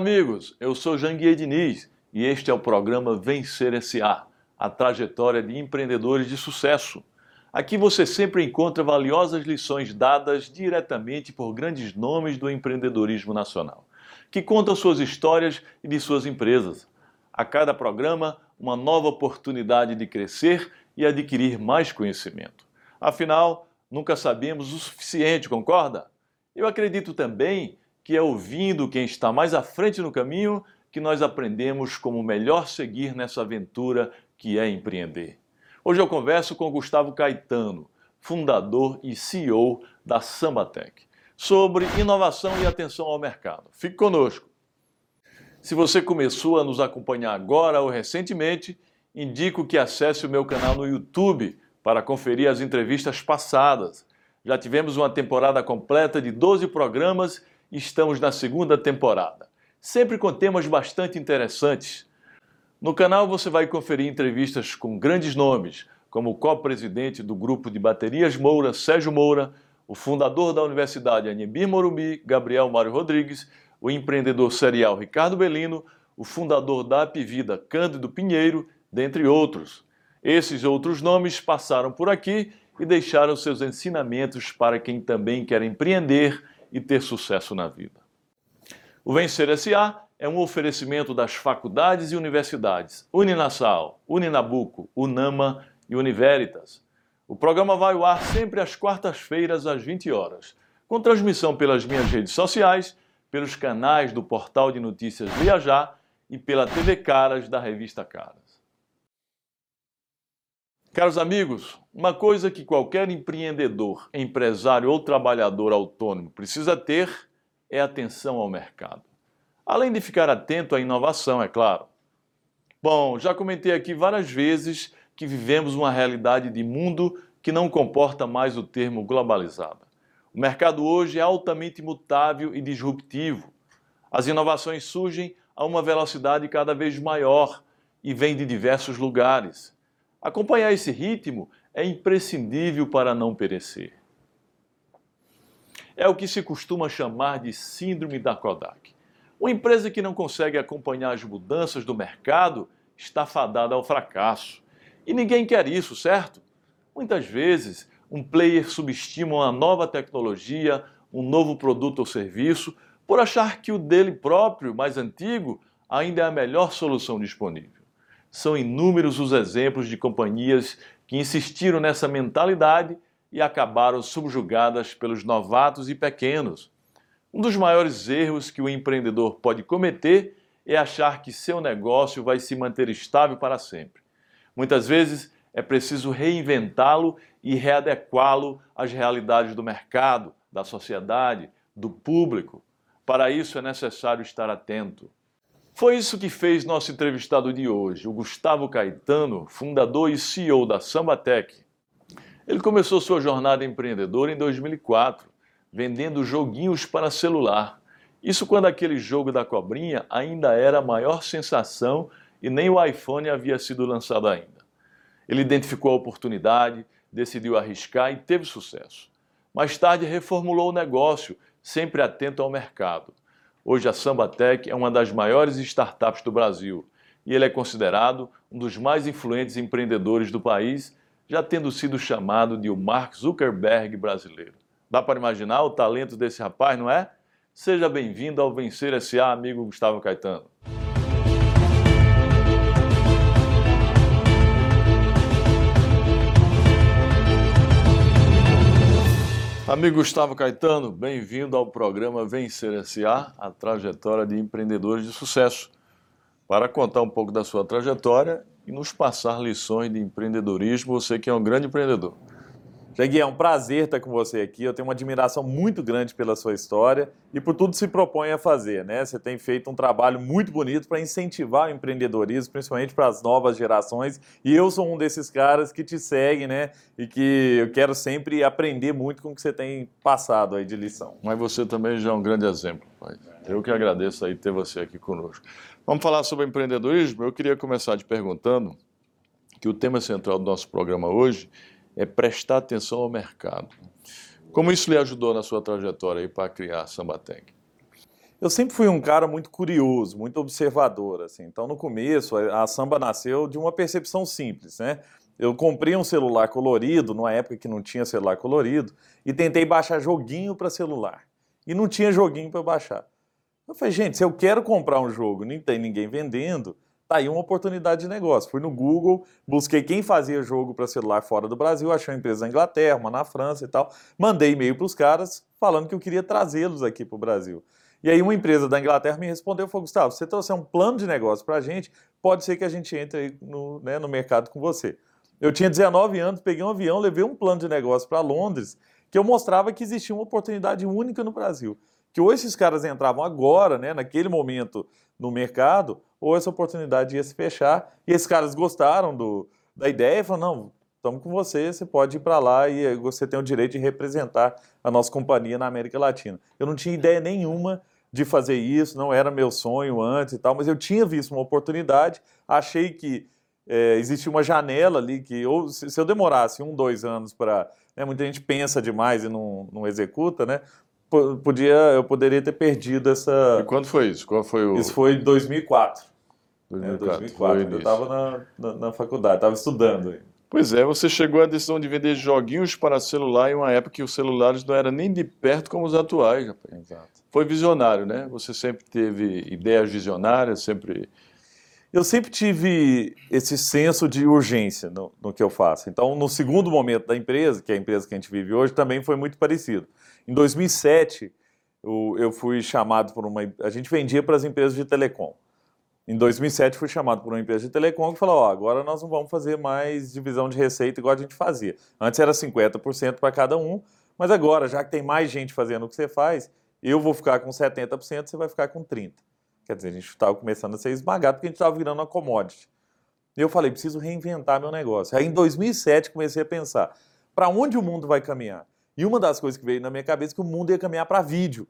Amigos. Eu sou Janguier Diniz e este é o programa Vencer SA, a trajetória de empreendedores de sucesso. Aqui você sempre encontra valiosas lições dadas diretamente por grandes nomes do empreendedorismo nacional, que contam suas histórias e de suas empresas. A cada programa, uma nova oportunidade de crescer e adquirir mais conhecimento. Afinal, nunca sabemos o suficiente, concorda? Eu acredito também que é ouvindo quem está mais à frente no caminho que nós aprendemos como melhor seguir nessa aventura que é empreender. Hoje eu converso com Gustavo Caetano, fundador e CEO da Sambatec, sobre inovação e atenção ao mercado. Fique conosco. Se você começou a nos acompanhar agora ou recentemente, indico que acesse o meu canal no YouTube para conferir as entrevistas passadas. Já tivemos uma temporada completa de 12 programas estamos na segunda temporada, sempre com temas bastante interessantes. No canal você vai conferir entrevistas com grandes nomes, como o co-presidente do grupo de baterias Moura, Sérgio Moura, o fundador da Universidade Anhembi Morumbi, Gabriel Mário Rodrigues, o empreendedor serial Ricardo Belino, o fundador da Apivida Cândido Pinheiro, dentre outros. Esses outros nomes passaram por aqui e deixaram seus ensinamentos para quem também quer empreender e ter sucesso na vida. O Vencer SA é um oferecimento das faculdades e universidades Uninasal, Uninabuco, Unama e Univeritas. O programa vai ao ar sempre às quartas-feiras às 20 horas, com transmissão pelas minhas redes sociais, pelos canais do portal de notícias Viajar e pela TV Caras da revista Caras. Caros amigos, uma coisa que qualquer empreendedor, empresário ou trabalhador autônomo precisa ter é atenção ao mercado. Além de ficar atento à inovação, é claro. Bom, já comentei aqui várias vezes que vivemos uma realidade de mundo que não comporta mais o termo globalizada. O mercado hoje é altamente mutável e disruptivo. As inovações surgem a uma velocidade cada vez maior e vêm de diversos lugares. Acompanhar esse ritmo é imprescindível para não perecer. É o que se costuma chamar de síndrome da Kodak. Uma empresa que não consegue acompanhar as mudanças do mercado está fadada ao fracasso. E ninguém quer isso, certo? Muitas vezes, um player subestima uma nova tecnologia, um novo produto ou serviço, por achar que o dele próprio, mais antigo, ainda é a melhor solução disponível. São inúmeros os exemplos de companhias que insistiram nessa mentalidade e acabaram subjugadas pelos novatos e pequenos. Um dos maiores erros que o empreendedor pode cometer é achar que seu negócio vai se manter estável para sempre. Muitas vezes é preciso reinventá-lo e readequá-lo às realidades do mercado, da sociedade, do público. Para isso é necessário estar atento. Foi isso que fez nosso entrevistado de hoje, o Gustavo Caetano, fundador e CEO da Sambatec. Ele começou sua jornada empreendedora em 2004, vendendo joguinhos para celular. Isso quando aquele jogo da cobrinha ainda era a maior sensação e nem o iPhone havia sido lançado ainda. Ele identificou a oportunidade, decidiu arriscar e teve sucesso. Mais tarde reformulou o negócio, sempre atento ao mercado. Hoje a Sambatec é uma das maiores startups do Brasil e ele é considerado um dos mais influentes empreendedores do país, já tendo sido chamado de o Mark Zuckerberg brasileiro. Dá para imaginar o talento desse rapaz, não é? Seja bem-vindo ao Vencer SA, amigo Gustavo Caetano. Amigo Gustavo Caetano, bem-vindo ao programa Vencer SA, a trajetória de empreendedores de sucesso. Para contar um pouco da sua trajetória e nos passar lições de empreendedorismo, você que é um grande empreendedor. Jagui, é um prazer estar com você aqui. Eu tenho uma admiração muito grande pela sua história e por tudo que se propõe a fazer. Né? Você tem feito um trabalho muito bonito para incentivar o empreendedorismo, principalmente para as novas gerações. E eu sou um desses caras que te segue, né? E que eu quero sempre aprender muito com o que você tem passado aí de lição. Mas você também já é um grande exemplo, pai. Eu que agradeço aí ter você aqui conosco. Vamos falar sobre empreendedorismo? Eu queria começar te perguntando que o tema central do nosso programa hoje é prestar atenção ao mercado. Como isso lhe ajudou na sua trajetória para criar a Sambatec? Eu sempre fui um cara muito curioso, muito observador, assim. Então, no começo, a samba nasceu de uma percepção simples, né? Eu comprei um celular colorido, numa época que não tinha celular colorido, e tentei baixar joguinho para celular. E não tinha joguinho para baixar. Eu falei, gente, se eu quero comprar um jogo, nem tem ninguém vendendo, tá aí uma oportunidade de negócio. Fui no Google, busquei quem fazia jogo para celular fora do Brasil, achei uma empresa na Inglaterra, uma na França e tal. Mandei e-mail para os caras falando que eu queria trazê-los aqui para o Brasil. E aí uma empresa da Inglaterra me respondeu, falou, Gustavo, você trouxer um plano de negócio para a gente, pode ser que a gente entre no, né, no mercado com você. Eu tinha 19 anos, peguei um avião, levei um plano de negócio para Londres, que eu mostrava que existia uma oportunidade única no Brasil. Que ou esses caras entravam agora, né, naquele momento, no mercado, ou essa oportunidade ia se fechar. E esses caras gostaram do, da ideia e falaram, não, estamos com você, você pode ir para lá e você tem o direito de representar a nossa companhia na América Latina. Eu não tinha ideia nenhuma de fazer isso, não era meu sonho antes e tal, mas eu tinha visto uma oportunidade, achei que é, existia uma janela ali que, ou se, eu demorasse um, dois anos para. Né, muita gente pensa demais e não, não executa, né? Podia, eu poderia ter perdido essa. E quando foi isso? Qual foi o... Isso foi em 2004. 2004. É, 2004. Eu estava na, na, na, faculdade, estava estudando. Pois é, você chegou à decisão de vender joguinhos para celular em uma época que os celulares não eram nem de perto como os atuais. Rapaz. Exato. Foi visionário, né? Você sempre teve ideias visionárias, sempre. Eu sempre tive esse senso de urgência no, no que eu faço. Então, no segundo momento da empresa, que é a empresa que a gente vive hoje, também foi muito parecido. Em 2007, eu, eu fui chamado por uma. A gente vendia para as empresas de telecom. Em 2007 fui chamado por uma empresa de telecom que falou, ó, agora nós não vamos fazer mais divisão de receita igual a gente fazia. Antes era 50% para cada um, mas agora, já que tem mais gente fazendo o que você faz, eu vou ficar com 70%, você vai ficar com 30%. Quer dizer, a gente estava começando a ser esmagado porque a gente estava virando uma commodity. E eu falei, preciso reinventar meu negócio. Aí em 2007 comecei a pensar, para onde o mundo vai caminhar? E uma das coisas que veio na minha cabeça é que o mundo ia caminhar para vídeo.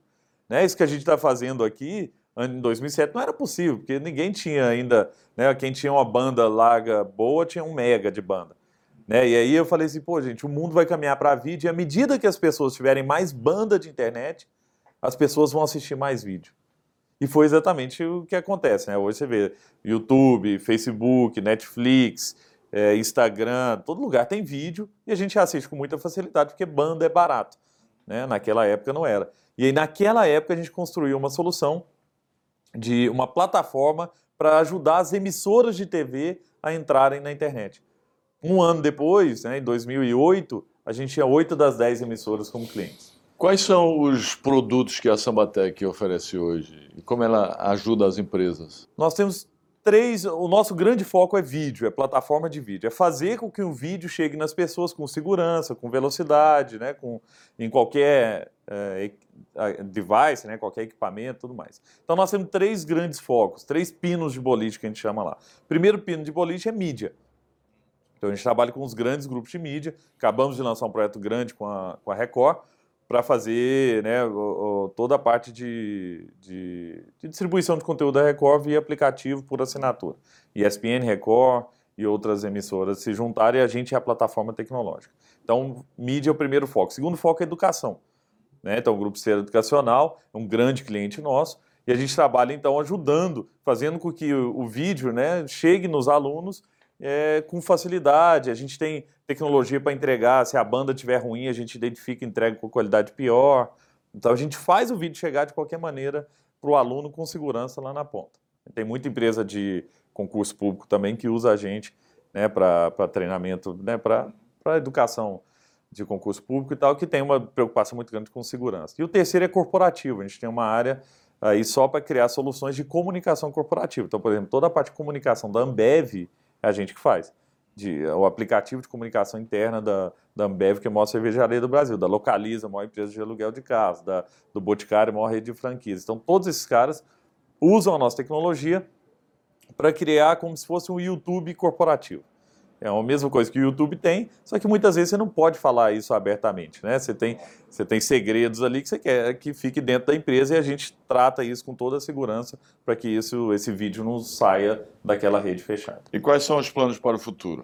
Né? Isso que a gente está fazendo aqui em 2007 não era possível, porque ninguém tinha ainda, né, quem tinha uma banda larga boa tinha um mega de banda. Né? E aí eu falei assim, pô, gente, o mundo vai caminhar para vídeo e à medida que as pessoas tiverem mais banda de internet, as pessoas vão assistir mais vídeo. E foi exatamente o que acontece, né? Hoje você vê YouTube, Facebook, Netflix, é, Instagram, todo lugar tem vídeo e a gente assiste com muita facilidade porque banda é barato. Né? Naquela época não era. E aí naquela época a gente construiu uma solução de uma plataforma para ajudar as emissoras de TV a entrarem na internet. Um ano depois, né, em 2008, a gente tinha oito das dez emissoras como clientes. Quais são os produtos que a Sambatec oferece hoje e como ela ajuda as empresas? Nós temos três. O nosso grande foco é vídeo, é plataforma de vídeo. É fazer com que o vídeo chegue nas pessoas com segurança, com velocidade, né, com, em qualquer é, device, né, qualquer equipamento tudo mais. Então nós temos três grandes focos, três pinos de boliche que a gente chama lá. Primeiro pino de boliche é mídia. Então a gente trabalha com os grandes grupos de mídia. Acabamos de lançar um projeto grande com a, com a Record para fazer né, o, o, toda a parte de, de, de, distribuição de conteúdo da Record via aplicativo por assinatura. ESPN, Record e outras emissoras se juntarem e a gente é a plataforma tecnológica. Então, mídia é o primeiro foco. Segundo foco é educação. Né? Então, o Grupo Ser Educacional é um grande cliente nosso e a gente trabalha, então, ajudando, fazendo com que o, o vídeo né, chegue nos alunos é, com facilidade. A gente tem tecnologia para entregar. Se a banda estiver ruim, a gente identifica e entrega com qualidade pior. Então, a gente faz o vídeo chegar de qualquer maneira para o aluno com segurança lá na ponta. Tem muita empresa de concurso público também que usa a gente né, para treinamento, né, para educação de concurso público e tal, que tem uma preocupação muito grande com segurança. E o terceiro é corporativo. A gente tem uma área aí só para criar soluções de comunicação corporativa. Então, por exemplo, toda a parte de comunicação da Ambev é a gente que faz. De, o aplicativo de comunicação interna da, da Ambev, que é a maior cervejaria do Brasil, da Localiza, a maior empresa de aluguel de casa, da, do Boticário, a maior rede de franquias. Então, todos esses caras usam a nossa tecnologia para criar como se fosse um YouTube corporativo. É a mesma coisa que o YouTube tem, só que muitas vezes você não pode falar isso abertamente, né? Você tem, você tem segredos ali que você quer que fique dentro da empresa e a gente trata isso com toda a segurança para que isso, esse vídeo não saia daquela rede fechada. E quais são os planos para o futuro?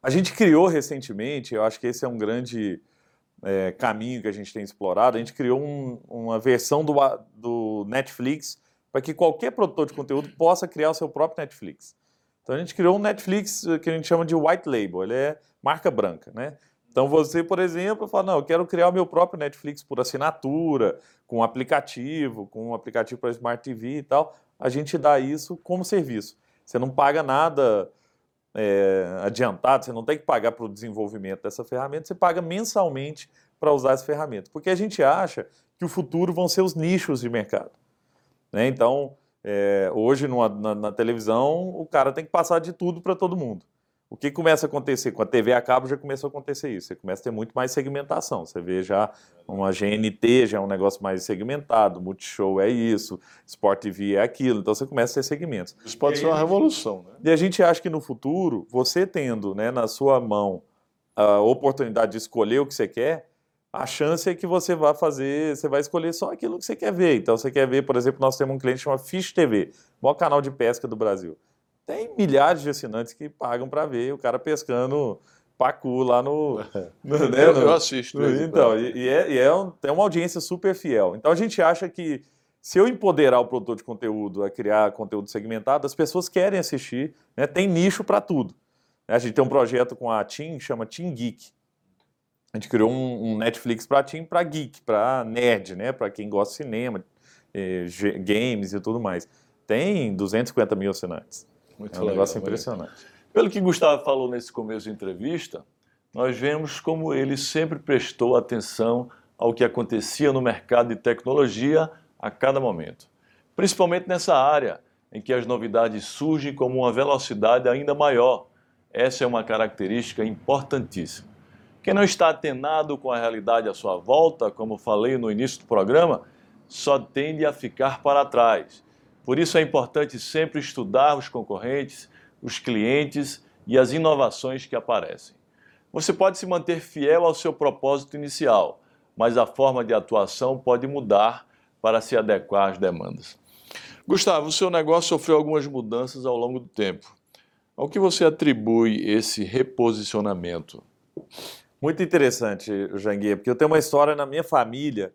A gente criou recentemente, eu acho que esse é um grande é, caminho que a gente tem explorado, a gente criou um, uma versão do, do Netflix, para que qualquer produtor de conteúdo possa criar o seu próprio Netflix. Então a gente criou um Netflix que a gente chama de white label, ele é marca branca, né? Então você, por exemplo, fala, não, eu quero criar o meu próprio Netflix por assinatura, com aplicativo, com um aplicativo para Smart TV e tal. A gente dá isso como serviço. Você não paga nada é, adiantado, você não tem que pagar para o desenvolvimento dessa ferramenta, você paga mensalmente para usar essa ferramenta. Porque a gente acha que o futuro vão ser os nichos de mercado. Né? Então, é, hoje numa, na, na, televisão, o cara tem que passar de tudo para todo mundo. O que começa a acontecer? Com a TV a cabo já começou a acontecer isso. Você começa a ter muito mais segmentação. Você vê já uma GNT, já é um negócio mais segmentado, Multishow é isso, Sport TV é aquilo. Então você começa a ter segmentos. Isso pode ser uma revolução. Né? E a gente acha que no futuro, você tendo né, na sua mão a oportunidade de escolher o que você quer, a chance é que você vai fazer, você vai escolher só aquilo que você quer ver. Então, você quer ver, por exemplo, nós temos um cliente chamado Fish TV, o maior canal de pesca do Brasil. Tem milhares de assinantes que pagam para ver o cara pescando pacu lá no. no né, eu, eu, assisto. No, então, e, e, é, e é um, tem uma audiência super fiel. Então, a gente acha que se eu empoderar o produtor de conteúdo a criar conteúdo segmentado, as pessoas querem assistir, né? tem nicho para tudo. A gente tem um projeto com a Team, chama Team Geek a gente criou um, um Netflix para Team, para geek, para nerd, né? Para quem gosta de cinema, eh, games e tudo mais. Tem 250 mil assinantes. Muito é um legal, negócio impressionante. Pelo que Gustavo falou nesse começo da entrevista, nós vemos como ele sempre prestou atenção ao que acontecia no mercado de tecnologia a cada momento. Principalmente nessa área em que as novidades surgem com uma velocidade ainda maior. Essa é uma característica importantíssima. Quem não está atenado com a realidade à sua volta, como falei no início do programa, só tende a ficar para trás. Por isso é importante sempre estudar os concorrentes, os clientes e as inovações que aparecem. Você pode se manter fiel ao seu propósito inicial, mas a forma de atuação pode mudar para se adequar às demandas. Gustavo, o seu negócio sofreu algumas mudanças ao longo do tempo. Ao que você atribui esse reposicionamento? Muito interessante, Janguê, porque eu tenho uma história na minha família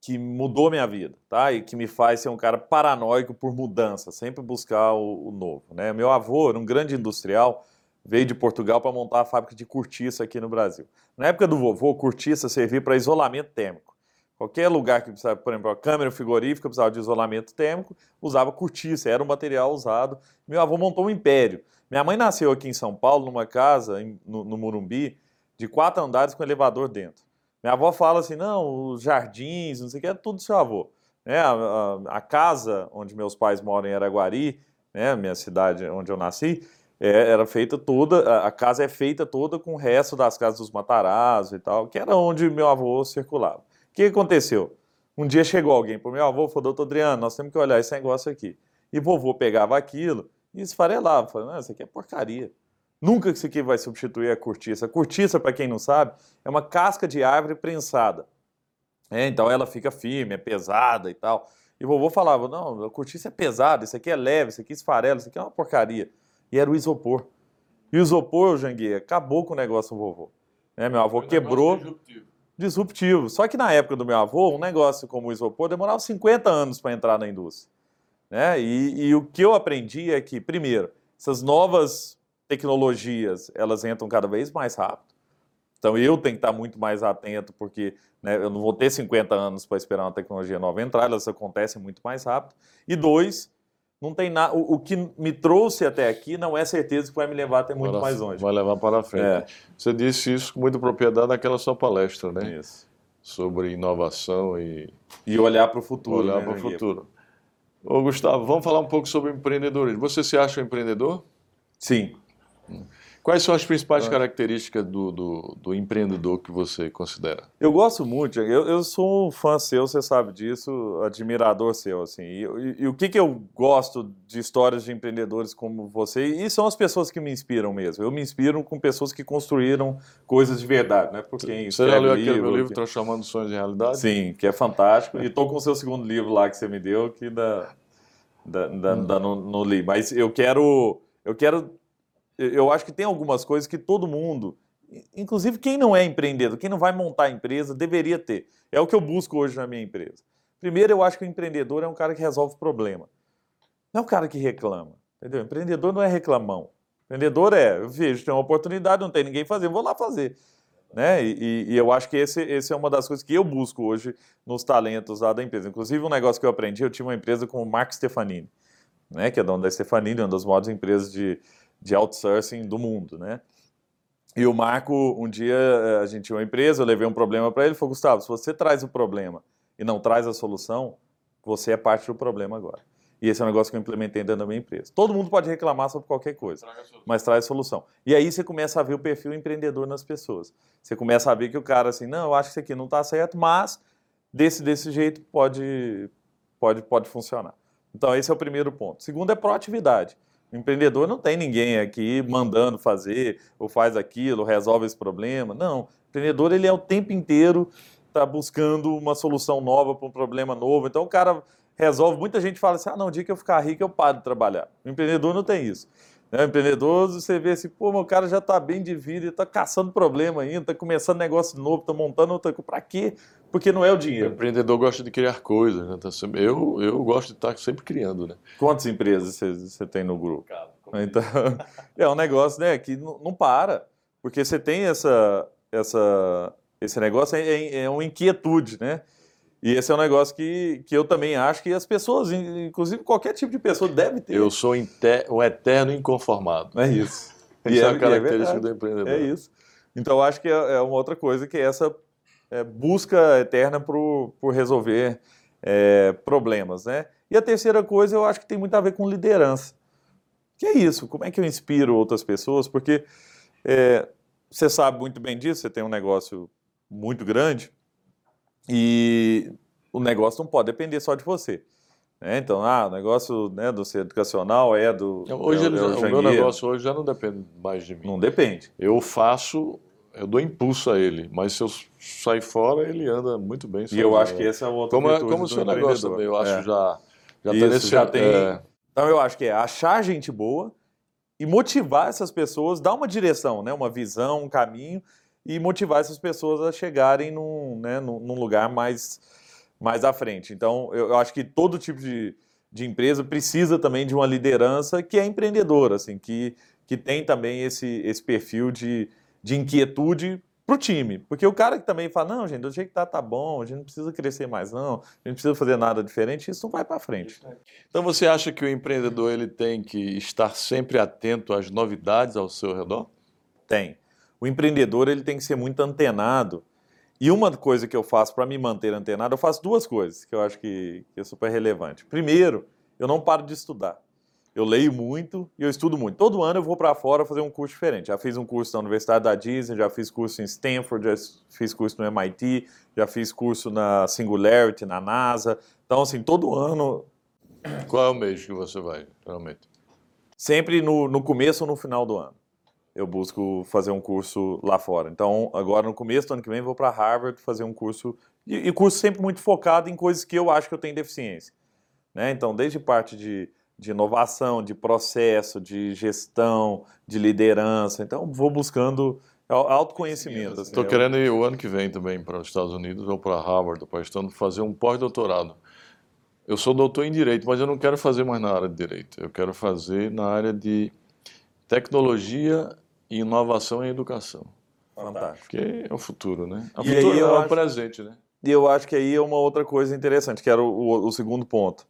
que mudou minha vida, tá? E que me faz ser um cara paranoico por mudança, sempre buscar o, o novo, né? Meu avô era um grande industrial, veio de Portugal para montar a fábrica de cortiça aqui no Brasil. Na época do vovô, cortiça servia para isolamento térmico. Qualquer lugar que precisava, por exemplo, a câmera frigorífica precisava de isolamento térmico, usava cortiça, era um material usado. Meu avô montou um império. Minha mãe nasceu aqui em São Paulo, numa casa no, no Morumbi, de quatro andares com elevador dentro. Minha avó fala assim, não, os jardins, não sei o que, é tudo do seu avô. Né? A, a, a, casa onde meus pais moram em Araguari, né, minha cidade onde eu nasci, é, era feita toda, a, casa é feita toda com o resto das casas dos Matarazzo e tal, que era onde meu avô circulava. O que aconteceu? Um dia chegou alguém para o meu avô e falou, doutor Adriano, nós temos que olhar esse negócio aqui. E vovô pegava aquilo e esfarelava, falando, não, isso aqui é porcaria. Nunca que isso aqui vai substituir a cortiça. A cortiça, para quem não sabe, é uma casca de árvore prensada. É, então ela fica firme, é pesada e tal. E o vovô falava: não, a cortiça é pesada, isso aqui é leve, isso aqui é esfarela, isso aqui é uma porcaria. E era o isopor. E o isopor, Janguê, acabou com o negócio do vovô. É, meu avô quebrou. Disruptivo. disruptivo. Só que na época do meu avô, um negócio como o isopor demorava 50 anos para entrar na indústria. Né? E, e o que eu aprendi é que, primeiro, essas novas tecnologias elas entram cada vez mais rápido. Então eu tenho que estar muito mais atento, porque né, eu não vou ter 50 anos para esperar uma tecnologia nova entrar, elas acontecem muito mais rápido. E dois, não tem nada. O, o, que me trouxe até aqui não é certeza que vai me levar até muito para, mais longe. Vai levar para frente. É. Você disse isso com muita propriedade naquela sua palestra, né? Isso. Sobre inovação e. E olhar para o futuro. Olhar né, para o futuro. Ô, Gustavo, vamos falar um pouco sobre empreendedorismo. Você se acha um empreendedor? Sim. Quais são as principais ah. características do, do, do, empreendedor que você considera? Eu gosto muito, eu, eu sou um fã seu, você sabe disso, admirador seu, assim. E, e, e, o que, que eu gosto de histórias de empreendedores como você, e são as pessoas que me inspiram mesmo. Eu me inspiro com pessoas que construíram coisas de verdade, né? Por quem você já leu aquele livro, meu livro, que... Transformando Sonhos em Realidade? Sim, que é fantástico. e estou com o seu segundo livro lá que você me deu, que da, da, da, hum. da no, no li. Mas eu quero... Eu quero eu acho que tem algumas coisas que todo mundo, inclusive quem não é empreendedor, quem não vai montar empresa, deveria ter. É o que eu busco hoje na minha empresa. Primeiro, eu acho que o empreendedor é um cara que resolve problema. Não é um cara que reclama. Entendeu? Empreendedor não é reclamão. Empreendedor é, eu vejo, tem uma oportunidade, não tem ninguém fazer, vou lá fazer. Né? E, e, eu acho que esse, esse é uma das coisas que eu busco hoje nos talentos lá da empresa. Inclusive, um negócio que eu aprendi, eu tinha uma empresa com o Mark Stefanini, né? que é dono da Stefanini, uma das maiores empresas de, de outsourcing do mundo. Né? E o Marco, um dia, eh, a gente tinha uma empresa, eu levei um problema para ele, ele falou, Gustavo, se você traz o problema e não traz a solução, você é parte do problema agora. E esse é um negócio que eu implementei dentro da minha empresa. Todo mundo pode reclamar sobre qualquer coisa, mas traz solução. E aí você começa a ver o perfil empreendedor nas pessoas. Você começa a ver que o cara assim, não, eu acho que isso aqui não está certo, mas desse, desse jeito pode, pode, pode funcionar. Então esse é o primeiro ponto. Segundo é proatividade. Empreendedor não tem ninguém aqui mandando fazer, ou faz aquilo, resolve esse problema. Não. Empreendedor ele é o tempo inteiro está buscando uma solução nova para um problema novo. Então o cara resolve. Muita gente fala assim: ah, não, o dia que eu ficar rico eu paro de trabalhar. O empreendedor não tem isso. Né? O empreendedor, você vê assim, pô, meu cara já está bem de vida, está caçando problema ainda, está começando negócio novo, está montando outra coisa. Para quê? Porque não é o dinheiro. O empreendedor gosta de criar coisas, né? Tá sempre... eu, eu gosto de estar sempre criando, né? Quantas empresas você, você tem no grupo? Então, é um negócio né, que não, não para, porque você tem essa, essa, esse negócio, é, é, é uma inquietude, né? E esse é um negócio que, que eu também acho que as pessoas, inclusive qualquer tipo de pessoa, deve ter. Eu sou um eterno inconformado. É isso. e é, é a característica é do empreendedor. É isso. Então, eu acho que é, é uma outra coisa que é essa é, busca eterna por, por resolver é, problemas, né? E a terceira coisa, eu acho que tem muito a ver com liderança. Que é isso, como é que eu inspiro outras pessoas? Porque é, você sabe muito bem disso, você tem um negócio muito grande, e o negócio não pode depender só de você. Né? Então, ah, o negócio né, do ser educacional é do. Hoje é, é o, o meu negócio hoje já não depende mais de mim. Não depende. Eu faço, eu dou impulso a ele, mas se eu sair fora, ele anda muito bem. E eu acho que esse é um outro Como, é, como o seu negócio também, eu acho é. já. Já, Isso, tá nesse, já tem. É... Então, eu acho que é achar gente boa e motivar essas pessoas, dar uma direção, né, uma visão, um caminho e motivar essas pessoas a chegarem num, né, num lugar mais, mais à frente. Então, eu, eu acho que todo tipo de, de empresa precisa também de uma liderança que é empreendedora, assim, que, que tem também esse, esse perfil de, de inquietude para o time. Porque o cara que também fala, não, gente, do jeito que tá, tá bom, a gente não precisa crescer mais, não, a gente não precisa fazer nada diferente, isso não vai para frente. Então você acha que o empreendedor ele tem que estar sempre atento às novidades ao seu redor? Tem o empreendedor ele tem que ser muito antenado. E uma coisa que eu faço para me manter antenado, eu faço duas coisas que eu acho que, que é super relevante. Primeiro, eu não paro de estudar. Eu leio muito e eu estudo muito. Todo ano eu vou para fora fazer um curso diferente. Já fiz um curso na Universidade da Disney, já fiz curso em Stanford, já fiz curso no MIT, já fiz curso na Singularity, na NASA. Então, assim, todo ano. Qual é o mês que você vai, geralmente? Sempre no, no começo ou no final do ano eu busco fazer um curso lá fora. Então, agora no começo do ano que vem, vou para Harvard fazer um curso, e, e, curso sempre muito focado em coisas que eu acho que eu tenho deficiência. Né? Então, desde parte de, de inovação, de processo, de gestão, de liderança. Então, vou buscando autoconhecimento. Estou assim, querendo ir o ano que vem também para os Estados Unidos ou para Harvard, para estando fazer um pós-doutorado. Eu sou doutor em Direito, mas eu não quero fazer mais na área de Direito. Eu quero fazer na área de tecnologia e inovação em educação. Fantástico. Porque é o futuro, né? O e futuro é o acho, presente, né? E eu acho que aí é uma outra coisa interessante, que era o, o segundo ponto.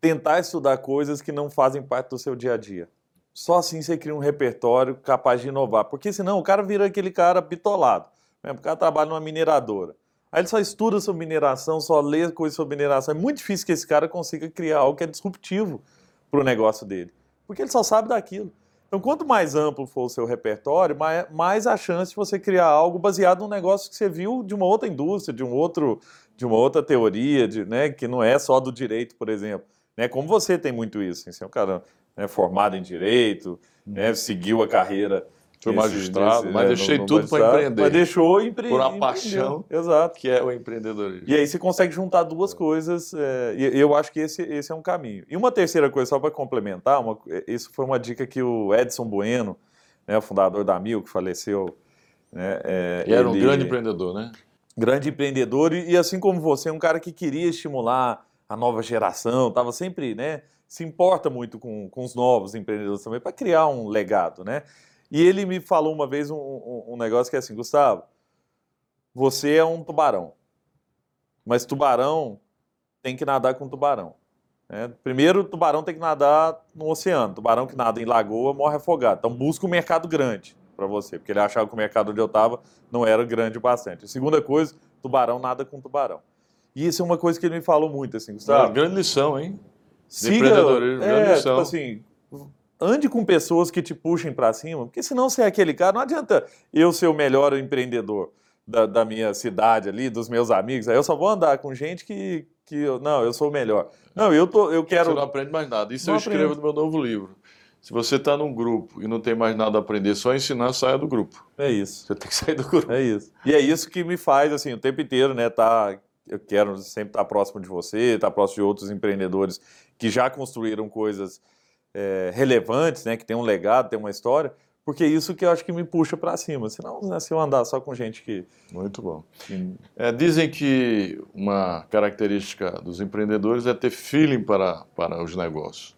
Tentar estudar coisas que não fazem parte do seu dia a dia. Só assim você cria um repertório capaz de inovar. Porque senão o cara vira aquele cara bitolado. Né? O cara trabalha numa mineradora. Aí ele só estuda sobre mineração, só lê coisas sobre mineração. É muito difícil que esse cara consiga criar algo que é disruptivo para o negócio dele. Porque ele só sabe daquilo. Então, quanto mais amplo for o seu repertório, mais, a chance de você criar algo baseado num negócio que você viu de uma outra indústria, de um outro, de uma outra teoria, de, né, que não é só do direito, por exemplo. Né, como você tem muito isso, assim, você é um cara né, formado em direito, né, seguiu a carreira Fui magistrado, mas é, deixei no, no tudo para empreender. Mas deixou empreender. Por a paixão Exato. que é o empreendedorismo. E aí você consegue juntar duas coisas, é, e eu acho que esse, esse é um caminho. E uma terceira coisa, só para complementar, uma, isso foi uma dica que o Edson Bueno, né, o fundador da Mil, que faleceu... Né, é, e era ele, um grande empreendedor, né? grande empreendedor e, e assim como você, um cara que queria estimular a nova geração, estava sempre, né, se importa muito com, com os novos empreendedores também para criar um legado, né? E ele me falou uma vez um, um, um negócio que é assim, Gustavo, você é um tubarão, mas tubarão tem que nadar com tubarão. Né? Primeiro, tubarão tem que nadar no oceano. Tubarão que nada em lagoa morre afogado. Então, busca um mercado grande para você, porque ele achava que o mercado onde eu estava não era grande o bastante. Segunda coisa, tubarão nada com tubarão. E isso é uma coisa que ele me falou muito, assim, Gustavo. Uma grande lição, hein? Siga, é, tipo assim, ande com pessoas que te puxem para cima, porque senão você é aquele cara, não adianta eu ser o melhor empreendedor da, da, minha cidade ali, dos meus amigos, aí eu só vou andar com gente que, que eu, não, eu sou o melhor. Não, eu, tô, eu quero... Você não aprende mais nada. Isso não eu escrevo no meu novo livro. Se você está num grupo e não tem mais nada a aprender, só ensinar, saia do grupo. É isso. Você tem que sair do grupo. É isso. E é isso que me faz, assim, o tempo inteiro, né, tá... Eu quero sempre estar próximo de você, estar próximo de outros empreendedores que já construíram coisas é, relevantes, né, que tem um legado, tem uma história, porque é isso que eu acho que me puxa para cima. Senão, né, se eu andar só com gente que. Muito bom. É, dizem que uma característica dos empreendedores é ter feeling para, para os negócios.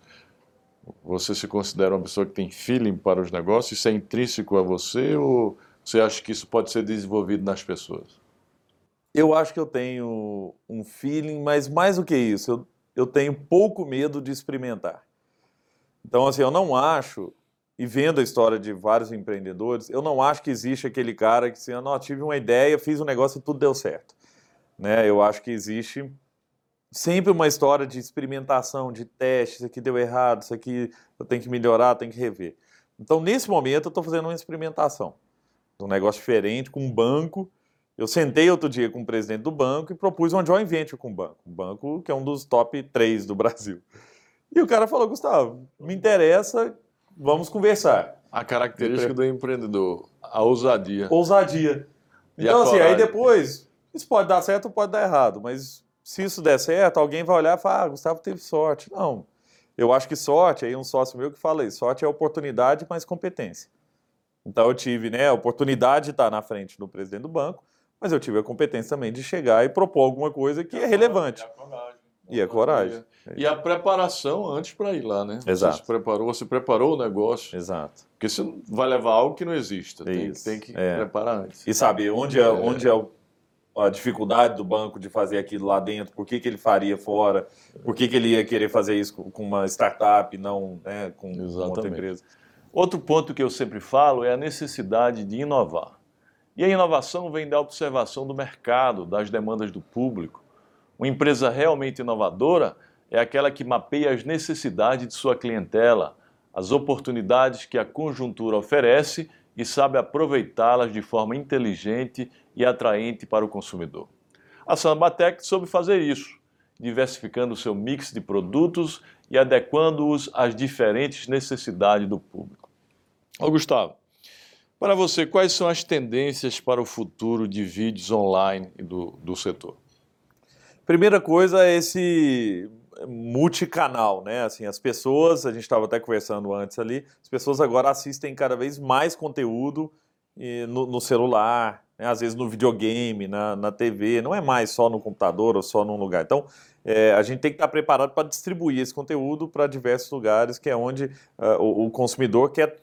Você se considera uma pessoa que tem feeling para os negócios? Isso é intrínseco a você ou você acha que isso pode ser desenvolvido nas pessoas? Eu acho que eu tenho um feeling, mas mais do que isso, eu, eu tenho pouco medo de experimentar. Então, assim, eu não acho e vendo a história de vários empreendedores, eu não acho que existe aquele cara que assim, não, tive uma ideia, fiz um negócio e tudo deu certo. Né? Eu acho que existe sempre uma história de experimentação, de teste, isso aqui deu errado, isso aqui eu tenho que melhorar, tenho que rever. Então, nesse momento, eu estou fazendo uma experimentação. Um negócio diferente, com um banco. Eu sentei outro dia com o presidente do banco e propus uma joint venture com o banco. Um banco que é um dos top 3 do Brasil. E o cara falou, Gustavo, me interessa vamos conversar. A característica do empreendedor, a ousadia. Ousadia. Então, assim, aí depois, isso pode dar certo ou pode dar errado, mas se isso der certo, alguém vai olhar e falar, ah, Gustavo teve sorte. Não. Eu acho que sorte, aí um sócio meu que fala isso, sorte é oportunidade mais competência. Então eu tive né, a oportunidade de estar na frente do presidente do banco, mas eu tive a competência também de chegar e propor alguma coisa que é relevante. E a coragem. E a preparação antes para ir lá, né? Exato. Você se preparou, você preparou o negócio. Exato. Porque você vai levar algo que não exista. Tem, tem, que é. preparar antes. E saber onde é, é. onde é a dificuldade do banco de fazer aquilo lá dentro, por que, que ele faria fora, por que, que ele ia querer fazer isso com uma startup, não né, com Exatamente. outra empresa. Outro ponto que eu sempre falo é a necessidade de inovar. E a inovação vem da observação do mercado, das demandas do público. Uma empresa realmente inovadora é aquela que mapeia as necessidades de sua clientela, as oportunidades que a conjuntura oferece e sabe aproveitá-las de forma inteligente e atraente para o consumidor. A Sambatec soube fazer isso, diversificando seu mix de produtos e adequando-os às diferentes necessidades do público. Ô Gustavo, para você, quais são as tendências para o futuro de vídeos online do, do setor? Primeira coisa é esse multicanal, né? Assim, as pessoas, a gente estava até conversando antes ali, as pessoas agora assistem cada vez mais conteúdo no, no celular, né? às vezes no videogame, na, na TV, não é mais só no computador ou só num lugar. Então, é, a gente tem que estar preparado para distribuir esse conteúdo para diversos lugares, que é onde uh, o, o consumidor quer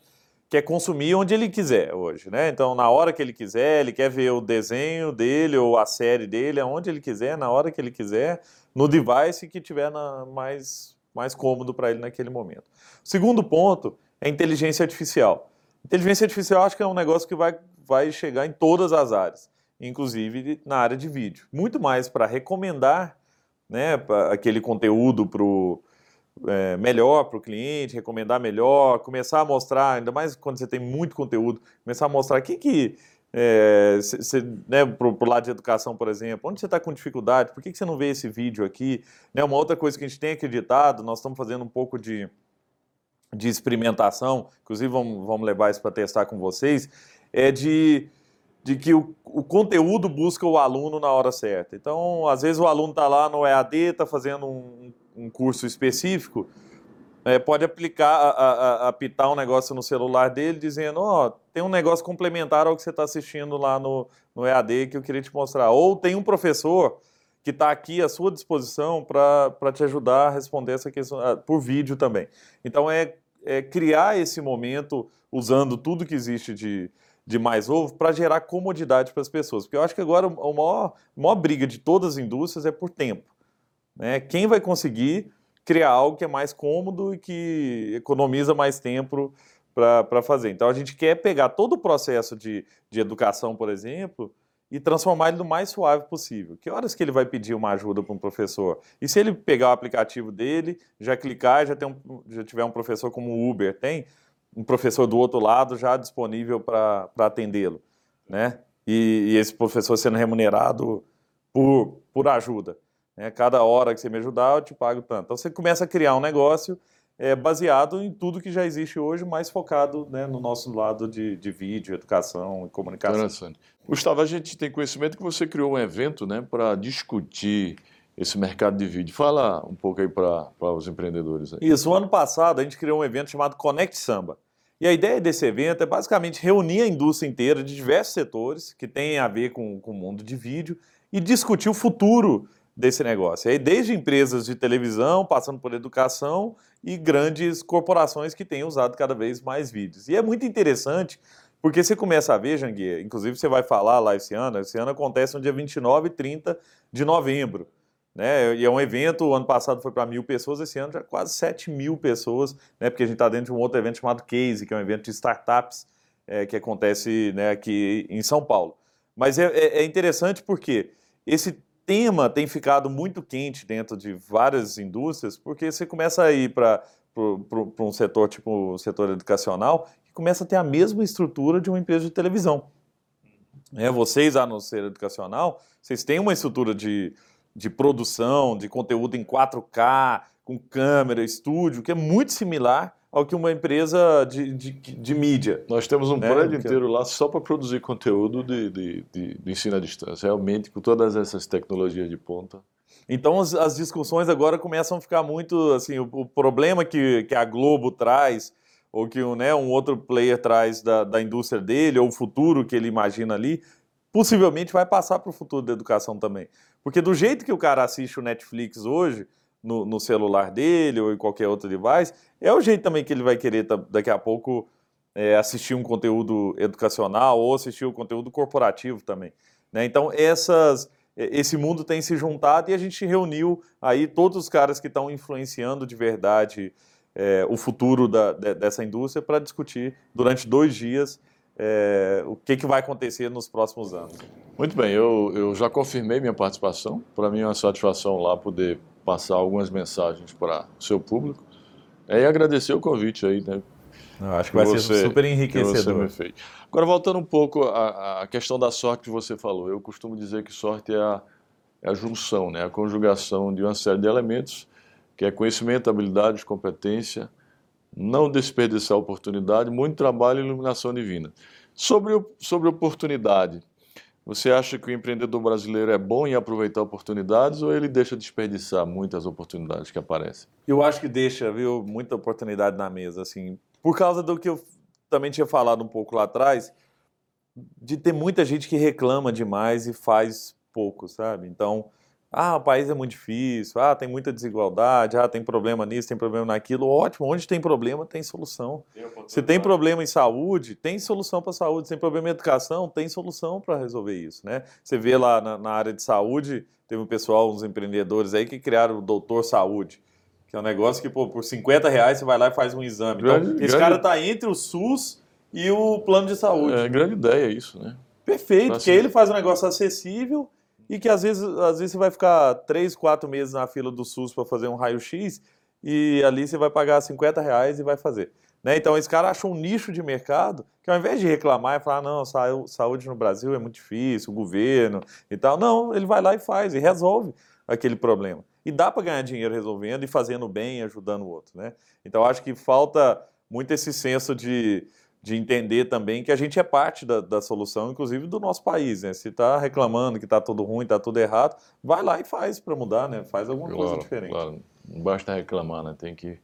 quer consumir onde ele quiser hoje, né? Então, na hora que ele quiser, ele quer ver o desenho dele ou a série dele, aonde ele quiser, na hora que ele quiser, no device que tiver na, mais, mais cômodo para ele naquele momento. Segundo ponto é inteligência artificial. Inteligência artificial acho que é um negócio que vai, vai chegar em todas as áreas, inclusive na área de vídeo. Muito mais para recomendar né, aquele conteúdo para o é, melhor para o cliente, recomendar melhor, começar a mostrar, ainda mais quando você tem muito conteúdo, começar a mostrar o que, é, cê, né, para o lado de educação, por exemplo, onde você está com dificuldade, por que, que você não vê esse vídeo aqui? Né, uma outra coisa que a gente tem acreditado, nós estamos fazendo um pouco de, de experimentação, inclusive vamos, vamos levar isso para testar com vocês, é de, de que o, o conteúdo busca o aluno na hora certa. Então, às vezes o aluno está lá no EAD, está fazendo um um curso específico é, pode aplicar, a, a, apitar um negócio no celular dele, dizendo, ó, oh, tem um negócio complementar ao que você está assistindo lá no, no EAD que eu queria te mostrar. Ou tem um professor que está aqui à sua disposição para te ajudar a responder essa questão ah, por vídeo também. Então, é, é criar esse momento usando tudo que existe de, de mais novo para gerar comodidade para as pessoas. Porque eu acho que agora a maior, a maior briga de todas as indústrias é por tempo. Né? Quem vai conseguir criar algo que é mais cômodo e que economiza mais tempo para fazer. Então a gente quer pegar todo o processo de, de educação, por exemplo, e transformar ele no mais suave possível. Que horas que ele vai pedir uma ajuda para um professor? E se ele pegar o aplicativo dele, já clicar, já, um, já tiver um professor como o Uber tem, um professor do outro lado já disponível para atendê-lo, né? E, e, esse professor sendo remunerado por, por ajuda. Né? Cada hora que você me ajudar, eu te pago tanto. Então você começa a criar um negócio é, baseado em tudo que já existe hoje, mais focado né, no nosso lado de, de vídeo, educação e comunicação. Interessante. Gustavo, a gente tem conhecimento que você criou um evento né, para discutir esse mercado de vídeo. Fala um pouco aí para os empreendedores. Aí. Isso, o ano passado a gente criou um evento chamado Connect Samba. E a ideia desse evento é basicamente reunir a indústria inteira de diversos setores que têm a ver com, com o mundo de vídeo e discutir o futuro desse negócio. E aí, desde empresas de televisão, passando por educação e grandes corporações que têm usado cada vez mais vídeos. E é muito interessante porque você começa a ver, Janguier, inclusive você vai falar lá esse ano, esse ano acontece no dia 29 e 30 de novembro. Né? E é um evento, o ano passado foi para mil pessoas, esse ano já quase 7 mil pessoas, né? porque a gente está dentro de um outro evento chamado Case, que é um evento de startups é, que acontece né, aqui em São Paulo. Mas é, é, é interessante porque esse tema tem ficado muito quente dentro de várias indústrias, porque você começa a ir para um setor tipo o setor educacional, que começa a ter a mesma estrutura de uma empresa de televisão. É, vocês, lá no ser educacional, vocês têm uma estrutura de, de produção, de conteúdo em 4K, com câmera, estúdio, que é muito similar ao que uma empresa de, de, de mídia. Nós temos um né? prédio inteiro lá só para produzir conteúdo de, de, de, de, ensino à distância, realmente com todas essas tecnologias de ponta. Então as, as discussões agora começam a ficar muito assim, o, o, problema que, que a Globo traz, ou que né, um outro player traz da, da indústria dele, ou o futuro que ele imagina ali, possivelmente vai passar para o futuro da educação também. Porque do jeito que o cara assiste o Netflix hoje, no, no, celular dele ou em qualquer outro device, é o jeito também que ele vai querer daqui a pouco é, assistir um conteúdo educacional ou assistir o um conteúdo corporativo também. Né? Então, essas, esse mundo tem se juntado e a gente reuniu aí todos os caras que estão influenciando de verdade é, o futuro da, de, dessa indústria para discutir durante dois dias é, o que, que vai acontecer nos próximos anos. Muito bem, eu, eu já confirmei minha participação. Para mim é uma satisfação lá poder passar algumas mensagens para o seu público. É, e agradecer o convite aí, né? Acho que vai você, ser super enriquecedor. Agora, voltando um pouco à, à, questão da sorte que você falou. Eu costumo dizer que sorte é a, é a junção, né? a conjugação de uma série de elementos, que é conhecimento, habilidade, competência, não desperdiçar oportunidade, muito trabalho e iluminação divina. Sobre, sobre oportunidade, você acha que o empreendedor brasileiro é bom em aproveitar oportunidades ou ele deixa desperdiçar muitas oportunidades que aparecem? Eu acho que deixa, viu, muita oportunidade na mesa, assim, por causa do que eu também tinha falado um pouco lá atrás, de ter muita gente que reclama demais e faz pouco, sabe? Então, ah, o país é muito difícil, ah, tem muita desigualdade, ah, tem problema nisso, tem problema naquilo. Ótimo, onde tem problema, tem solução. Se tem problema em saúde, tem solução para a saúde. Se tem problema em educação, tem solução para resolver isso, né? Você vê lá na, na, área de saúde, teve um pessoal, uns empreendedores aí que criaram o Doutor Saúde, que é um negócio que, pô, por 50 reais você vai lá e faz um exame. Então, grande, esse grande... cara está entre o SUS e o plano de saúde. É grande ideia isso, né? Perfeito, porque ele faz um negócio acessível e que às vezes, às vezes você vai ficar três, quatro meses na fila do SUS para fazer um raio-x e ali você vai pagar 50 reais e vai fazer. Né? Então esse cara achou um nicho de mercado que ao invés de reclamar e falar, não, saúde no Brasil é muito difícil, o governo e tal, não, ele vai lá e faz e resolve aquele problema. E dá para ganhar dinheiro resolvendo e fazendo bem, ajudando o outro. Né? Então acho que falta muito esse senso de, de entender também que a gente é parte da, da solução, inclusive do nosso país. Né? Se está reclamando que está tudo ruim, está tudo errado, vai lá e faz para mudar, né? faz alguma claro, coisa diferente. Claro. Não basta reclamar, né? tem que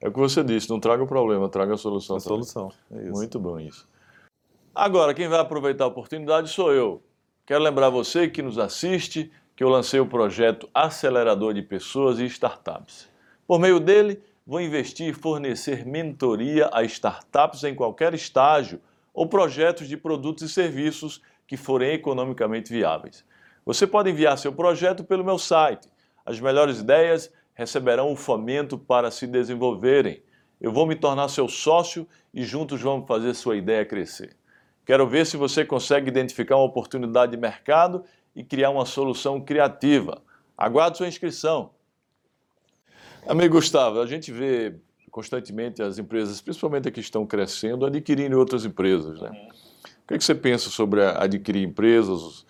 É o que você disse, não traga o problema, traga a solução. A solução. É Muito bom isso. Agora, quem vai aproveitar a oportunidade sou eu. Quero lembrar você que nos assiste que eu lancei o projeto Acelerador de Pessoas e Startups. Por meio dele, vou investir e fornecer mentoria a startups em qualquer estágio ou projetos de produtos e serviços que forem economicamente viáveis. Você pode enviar seu projeto pelo meu site. As melhores ideias receberão o fomento para se desenvolverem. Eu vou me tornar seu sócio e juntos vamos fazer sua ideia crescer. Quero ver se você consegue identificar uma oportunidade de mercado e criar uma solução criativa. Aguardo sua inscrição. Amigo Gustavo, a gente vê constantemente as empresas, principalmente as que estão crescendo, adquirindo outras empresas. Né? O que, é que você pensa sobre adquirir empresas?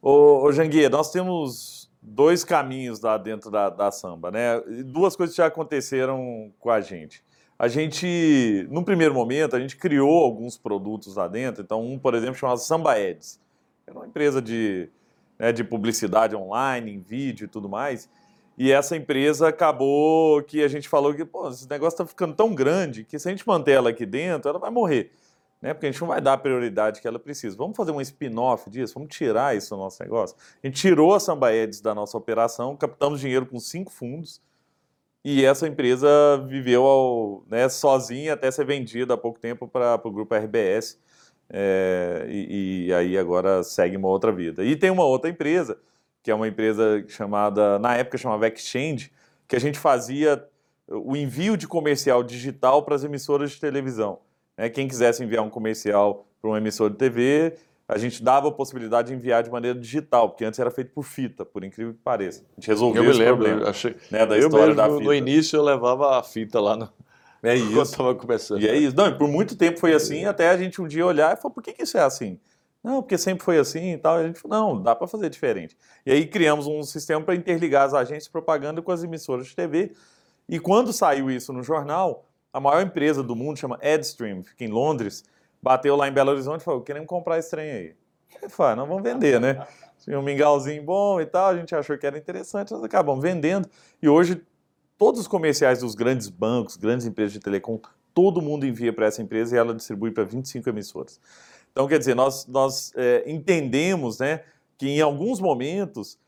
Ô, ô Janguia, nós temos dois caminhos lá dentro da, da samba, né? Duas coisas já aconteceram com a gente. A gente, num primeiro momento, a gente criou alguns produtos lá dentro. Então, um, por exemplo, chamado Samba Ads. Era uma empresa de, né, de publicidade online, em vídeo e tudo mais. E essa empresa acabou que a gente falou que, pô, esse negócio está ficando tão grande que se a gente manter ela aqui dentro, ela vai morrer. Né? Porque a gente não vai dar a prioridade que ela precisa. Vamos fazer um spin-off disso? Vamos tirar isso do nosso negócio? A gente tirou a Samba Ads da nossa operação, captamos dinheiro com cinco fundos e essa empresa viveu ao, né, sozinha até ser vendida há pouco tempo para o grupo RBS. É, e, e, aí agora segue uma outra vida. E tem uma outra empresa, que é uma empresa chamada, na época chamava Exchange, que a gente fazia o envio de comercial digital para as emissoras de televisão. Né? Quem quisesse enviar um comercial para uma emissora de TV, a gente dava a possibilidade de enviar de maneira digital, porque antes era feito por fita, por incrível que pareça. A gente resolveu eu esse lembro, problema. Achei... Né, da eu história mesmo, da fita. no início eu levava a fita lá no... É quando isso. estava começando. E é isso. Não, e por muito tempo foi assim, até a gente um dia olhar e falar, por que, que isso é assim? Não, porque sempre foi assim e tal. A gente falou, não, dá para fazer diferente. E aí criamos um sistema para interligar as agências de propaganda com as emissoras de TV. E quando saiu isso no jornal, a maior empresa do mundo, chama Edstream, fica em Londres, bateu lá em Belo Horizonte e falou, queremos comprar esse trem aí. Aí falou, nós vamos vender, né? Tinha um mingauzinho bom e tal, a gente achou que era interessante, nós acabamos vendendo. E hoje, todos os comerciais dos grandes bancos, grandes empresas de telecom, todo mundo envia para essa empresa e ela distribui para 25 emissoras. Então, quer dizer, nós, nós é, entendemos né, que em alguns momentos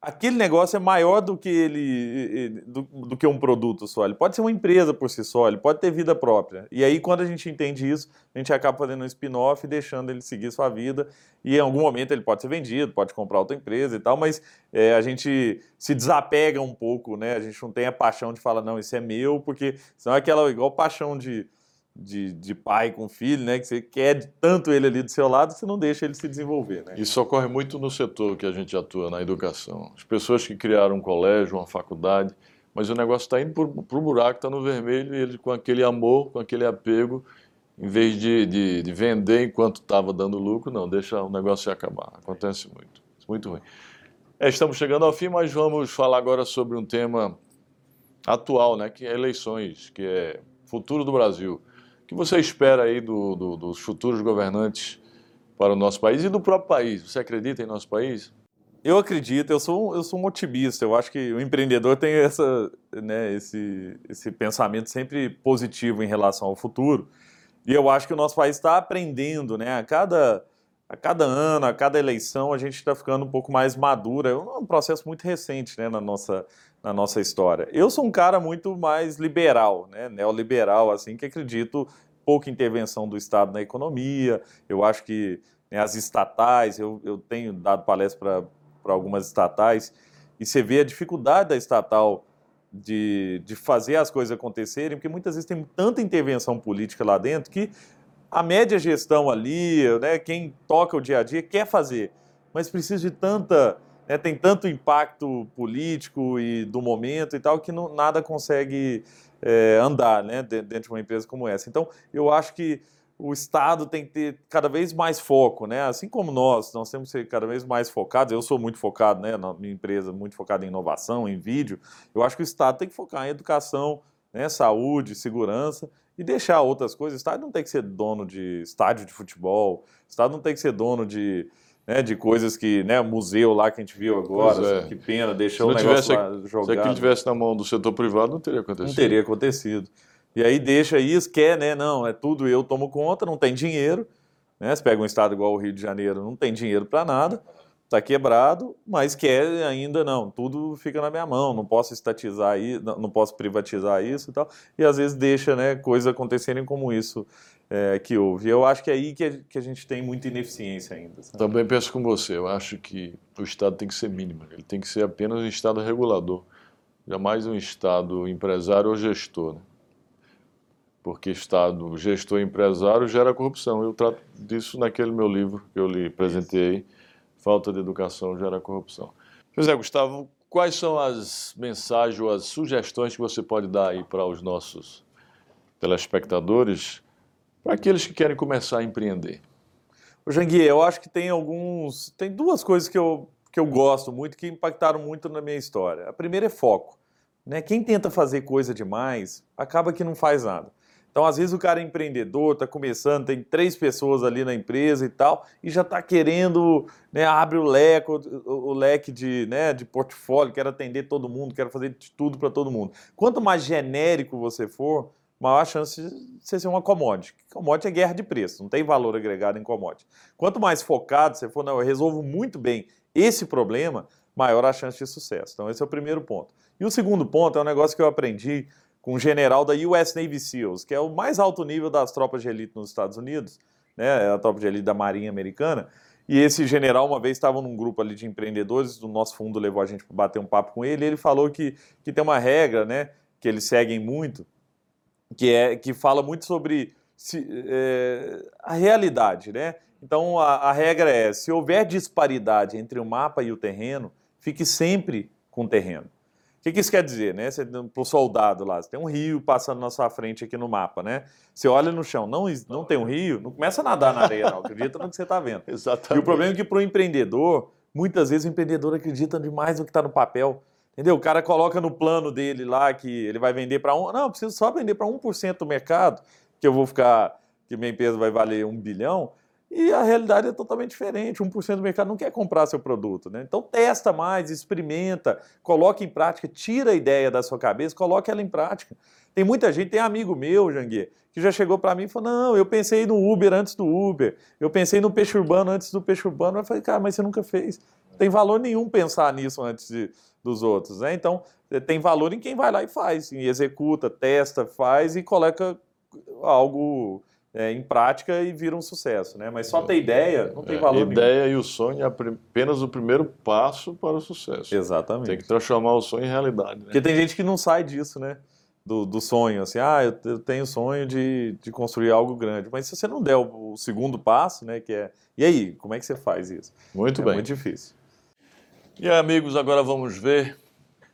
aquele negócio é maior do que ele do, do, que um produto só. Ele pode ser uma empresa por si só, ele pode ter vida própria. E aí, quando a gente entende isso, a gente acaba fazendo um spin-off e deixando ele seguir sua vida. E em algum momento ele pode ser vendido, pode comprar outra empresa e tal, mas é, a gente se desapega um pouco, né? A gente não tem a paixão de falar, não, isso é meu, porque senão é aquela igual paixão de de, de pai com filho, né? Que você quer tanto ele ali do seu lado, você não deixa ele se desenvolver, né? Isso ocorre muito no setor que a gente atua, na educação. As pessoas que criaram um colégio, uma faculdade, mas o negócio está indo para o buraco, está no vermelho, e ele com aquele amor, com aquele apego, em vez de, de, de vender enquanto estava dando lucro, não, deixa o negócio se acabar. Acontece muito. Muito ruim. É, estamos chegando ao fim, mas vamos falar agora sobre um tema atual, né, que é eleições, que é futuro do Brasil que você espera aí do, do, dos futuros governantes para o nosso país e do próprio país? Você acredita em nosso país? Eu acredito, eu sou, eu sou um otimista. Eu acho que o empreendedor tem essa, né, esse, esse pensamento sempre positivo em relação ao futuro. E eu acho que o nosso país está aprendendo, né? A cada, a cada ano, a cada eleição, a gente está ficando um pouco mais madura. É um processo muito recente né, na, nossa, na nossa história. Eu sou um cara muito mais liberal, né, neoliberal, assim, que acredito pouca intervenção do Estado na economia. Eu acho que né, as estatais, eu, eu tenho dado palestra para algumas estatais, e você vê a dificuldade da estatal de, de fazer as coisas acontecerem, porque muitas vezes tem tanta intervenção política lá dentro que a média gestão ali, né, quem toca o dia a dia, quer fazer, mas precisa de tanta né, tem tanto impacto político e do momento e tal que não, nada consegue é, andar né, dentro de uma empresa como essa. Então, eu acho que o Estado tem que ter cada vez mais foco, né? Assim como nós, nós temos que ser cada vez mais focados. Eu sou muito focado, né? Na minha empresa, muito focado em inovação, em vídeo. Eu acho que o Estado tem que focar em educação, né? saúde, segurança e deixar outras coisas. O Estado não tem que ser dono de estádio de futebol, o Estado não tem que ser dono de né, de coisas que, né, museu lá que a gente viu agora, é. assim, que pena, deixou Se o negócio tivesse- lá jogado. Se aquilo tivesse na mão do setor privado, não teria acontecido. Não teria acontecido. E aí deixa isso, quer, né? Não, é tudo eu tomo conta, não tem dinheiro. Né? Você pega um estado igual o Rio de Janeiro, não tem dinheiro para nada, está quebrado, mas quer ainda não. Tudo fica na minha mão, não posso estatizar isso, não não posso privatizar isso e tal. E às vezes deixa né, coisas acontecerem como isso é, que houve. Eu acho que é aí que a, que a gente tem muita ineficiência ainda. sabe? Também penso com você. Eu acho que o Estado tem que ser mínimo. Ele tem que ser apenas um Estado regulador. Jamais um Estado empresário ou gestor. né? Porque Estado gestor e empresário gera corrupção. Eu trato disso naquele meu livro que eu lhe presentei. Falta de educação gera corrupção. José Gustavo, quais são as mensagens ou as sugestões que você pode dar aí para os nossos telespectadores, para aqueles que querem começar a empreender? Ô, Janguier, eu acho que tem alguns. Tem duas coisas que eu, que eu gosto muito, que impactaram muito na minha história. A primeira é foco. Né? Quem tenta fazer coisa demais, acaba que não faz nada. Então, às vezes, o cara é empreendedor, está começando, tem três pessoas ali na empresa e tal, e já está querendo, né, abre o leque, o, o leque de, né, de portfólio, quero atender todo mundo, quero fazer de tudo para todo mundo. Quanto mais genérico você for, maior chance de você ser uma commodity. Commodity é guerra de preço, não tem valor agregado em commodity. Quanto mais focado você for, não, eu resolvo muito bem esse problema, maior a chance de sucesso. Então, esse é o primeiro ponto. E o segundo ponto é um negócio que eu aprendi com um general da US Navy SEALs, que é o mais alto nível das tropas de elite nos Estados Unidos, né, é a tropa de elite da Marinha Americana. E esse general, uma vez, estava num grupo ali de empreendedores, do nosso fundo levou a gente para bater um papo com ele, e ele falou que, que tem uma regra, né, que eles seguem muito, que é que fala muito sobre se- é, a realidade, né? Então a, a regra é: se houver disparidade entre o mapa e o terreno, fique sempre com o terreno. O que, que isso quer dizer, né? Você, pro soldado lá, você tem um rio passando na sua frente aqui no mapa, né? Você olha no chão, não, não tem um rio, não começa a nadar na areia, não. Acredita no que você está vendo. E Exatamente. o problema é que para o empreendedor, muitas vezes o empreendedor acredita demais no que está no papel. Entendeu? O cara coloca no plano dele lá que ele vai vender para um. Não, eu preciso só vender para 1% do mercado, que eu vou ficar. que minha empresa vai valer um bilhão. E a realidade é totalmente diferente. 1% do mercado não quer comprar seu produto. Né? Então testa mais, experimenta, coloque em prática, tira a ideia da sua cabeça, coloque ela em prática. Tem muita gente, tem amigo meu, Janguier, que já chegou para mim e falou: não, eu pensei no Uber antes do Uber, eu pensei no peixe urbano antes do peixe urbano. Eu falei, cara, mas você nunca fez. Não tem valor nenhum pensar nisso antes de- dos outros. Né? Então, eh, tem valor em quem vai lá e faz, e executa, testa, faz e coloca algo eh, em prática e vira um sucesso. Né? Mas só ter ideia não tem É, valor nenhum. ideia e o sonho é apenas o primeiro passo para o sucesso. Exatamente. Tem que transformar o sonho em realidade. Né? Porque tem gente que não sai disso, né? Do, do sonho, assim, ah, eu, eu tenho sonho de, de construir algo grande. Mas se você não der o, o segundo passo, né, que é, e aí, como é que você faz isso? Muito é bem. muito difícil. E aí, amigos, agora vamos ver,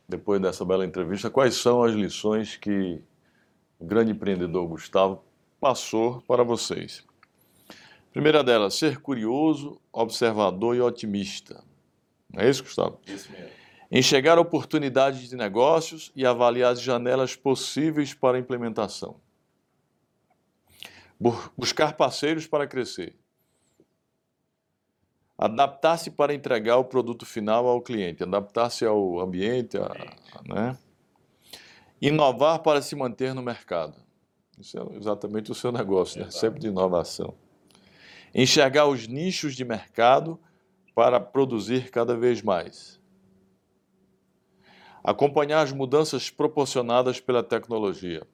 depois dessa bela entrevista, quais são as lições que o grande empreendedor Gustavo passou para vocês. Primeira delas, ser curioso, observador e otimista. Não é isso, Gustavo? Isso mesmo. Enxergar oportunidades de negócios e avaliar as janelas possíveis para implementação. Bu- Buscar parceiros para crescer. Adaptar-se para entregar o produto final ao cliente, adaptar-se ao ambiente, a- né? Inovar para se manter no mercado. Isso é exatamente o seu negócio, né? sempre de inovação. Enxergar os nichos de mercado para produzir cada vez mais acompanhar as mudanças proporcionadas pela tecnologia,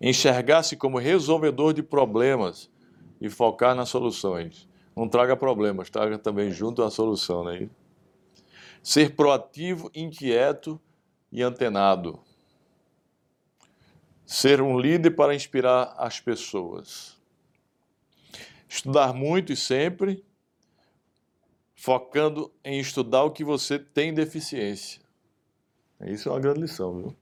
enxergar-se como resolvedor de problemas e focar nas soluções. Não traga problemas, traga também junto a solução, né? Ser proativo, inquieto e antenado. Ser um líder para inspirar as pessoas. Estudar muito e sempre focando em estudar o que você tem deficiência. Isso é uma grande lição, viu?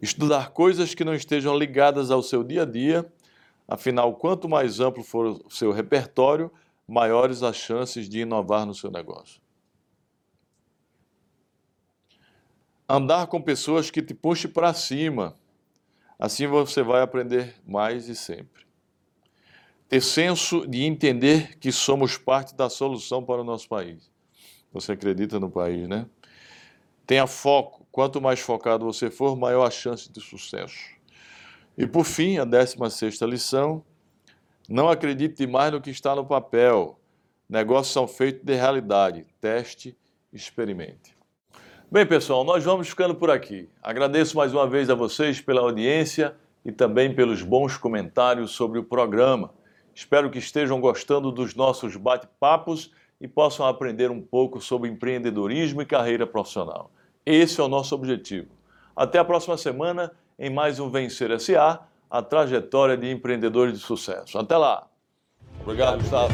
Estudar coisas que não estejam ligadas ao seu dia a dia, afinal, quanto mais amplo for o seu repertório, maiores as chances de inovar no seu negócio. Andar com pessoas que te puxem para cima, assim você vai aprender mais e sempre. ter senso de entender que somos parte da solução para o nosso país. Você acredita no país, né? Tenha foco. Quanto mais focado você for, maior a chance de sucesso. E por fim, a 16 lição, não acredite mais no que está no papel. Negócios são feitos de realidade. Teste, experimente. Bem, pessoal, nós vamos ficando por aqui. Agradeço mais uma vez a vocês pela audiência e também pelos bons comentários sobre o programa. Espero que estejam gostando dos nossos bate-papos e possam aprender um pouco sobre empreendedorismo e carreira profissional. Esse é o nosso objetivo. Até a próxima semana em mais um Vencer SA, a trajetória de empreendedores de sucesso. Até lá. Obrigado, Gustavo.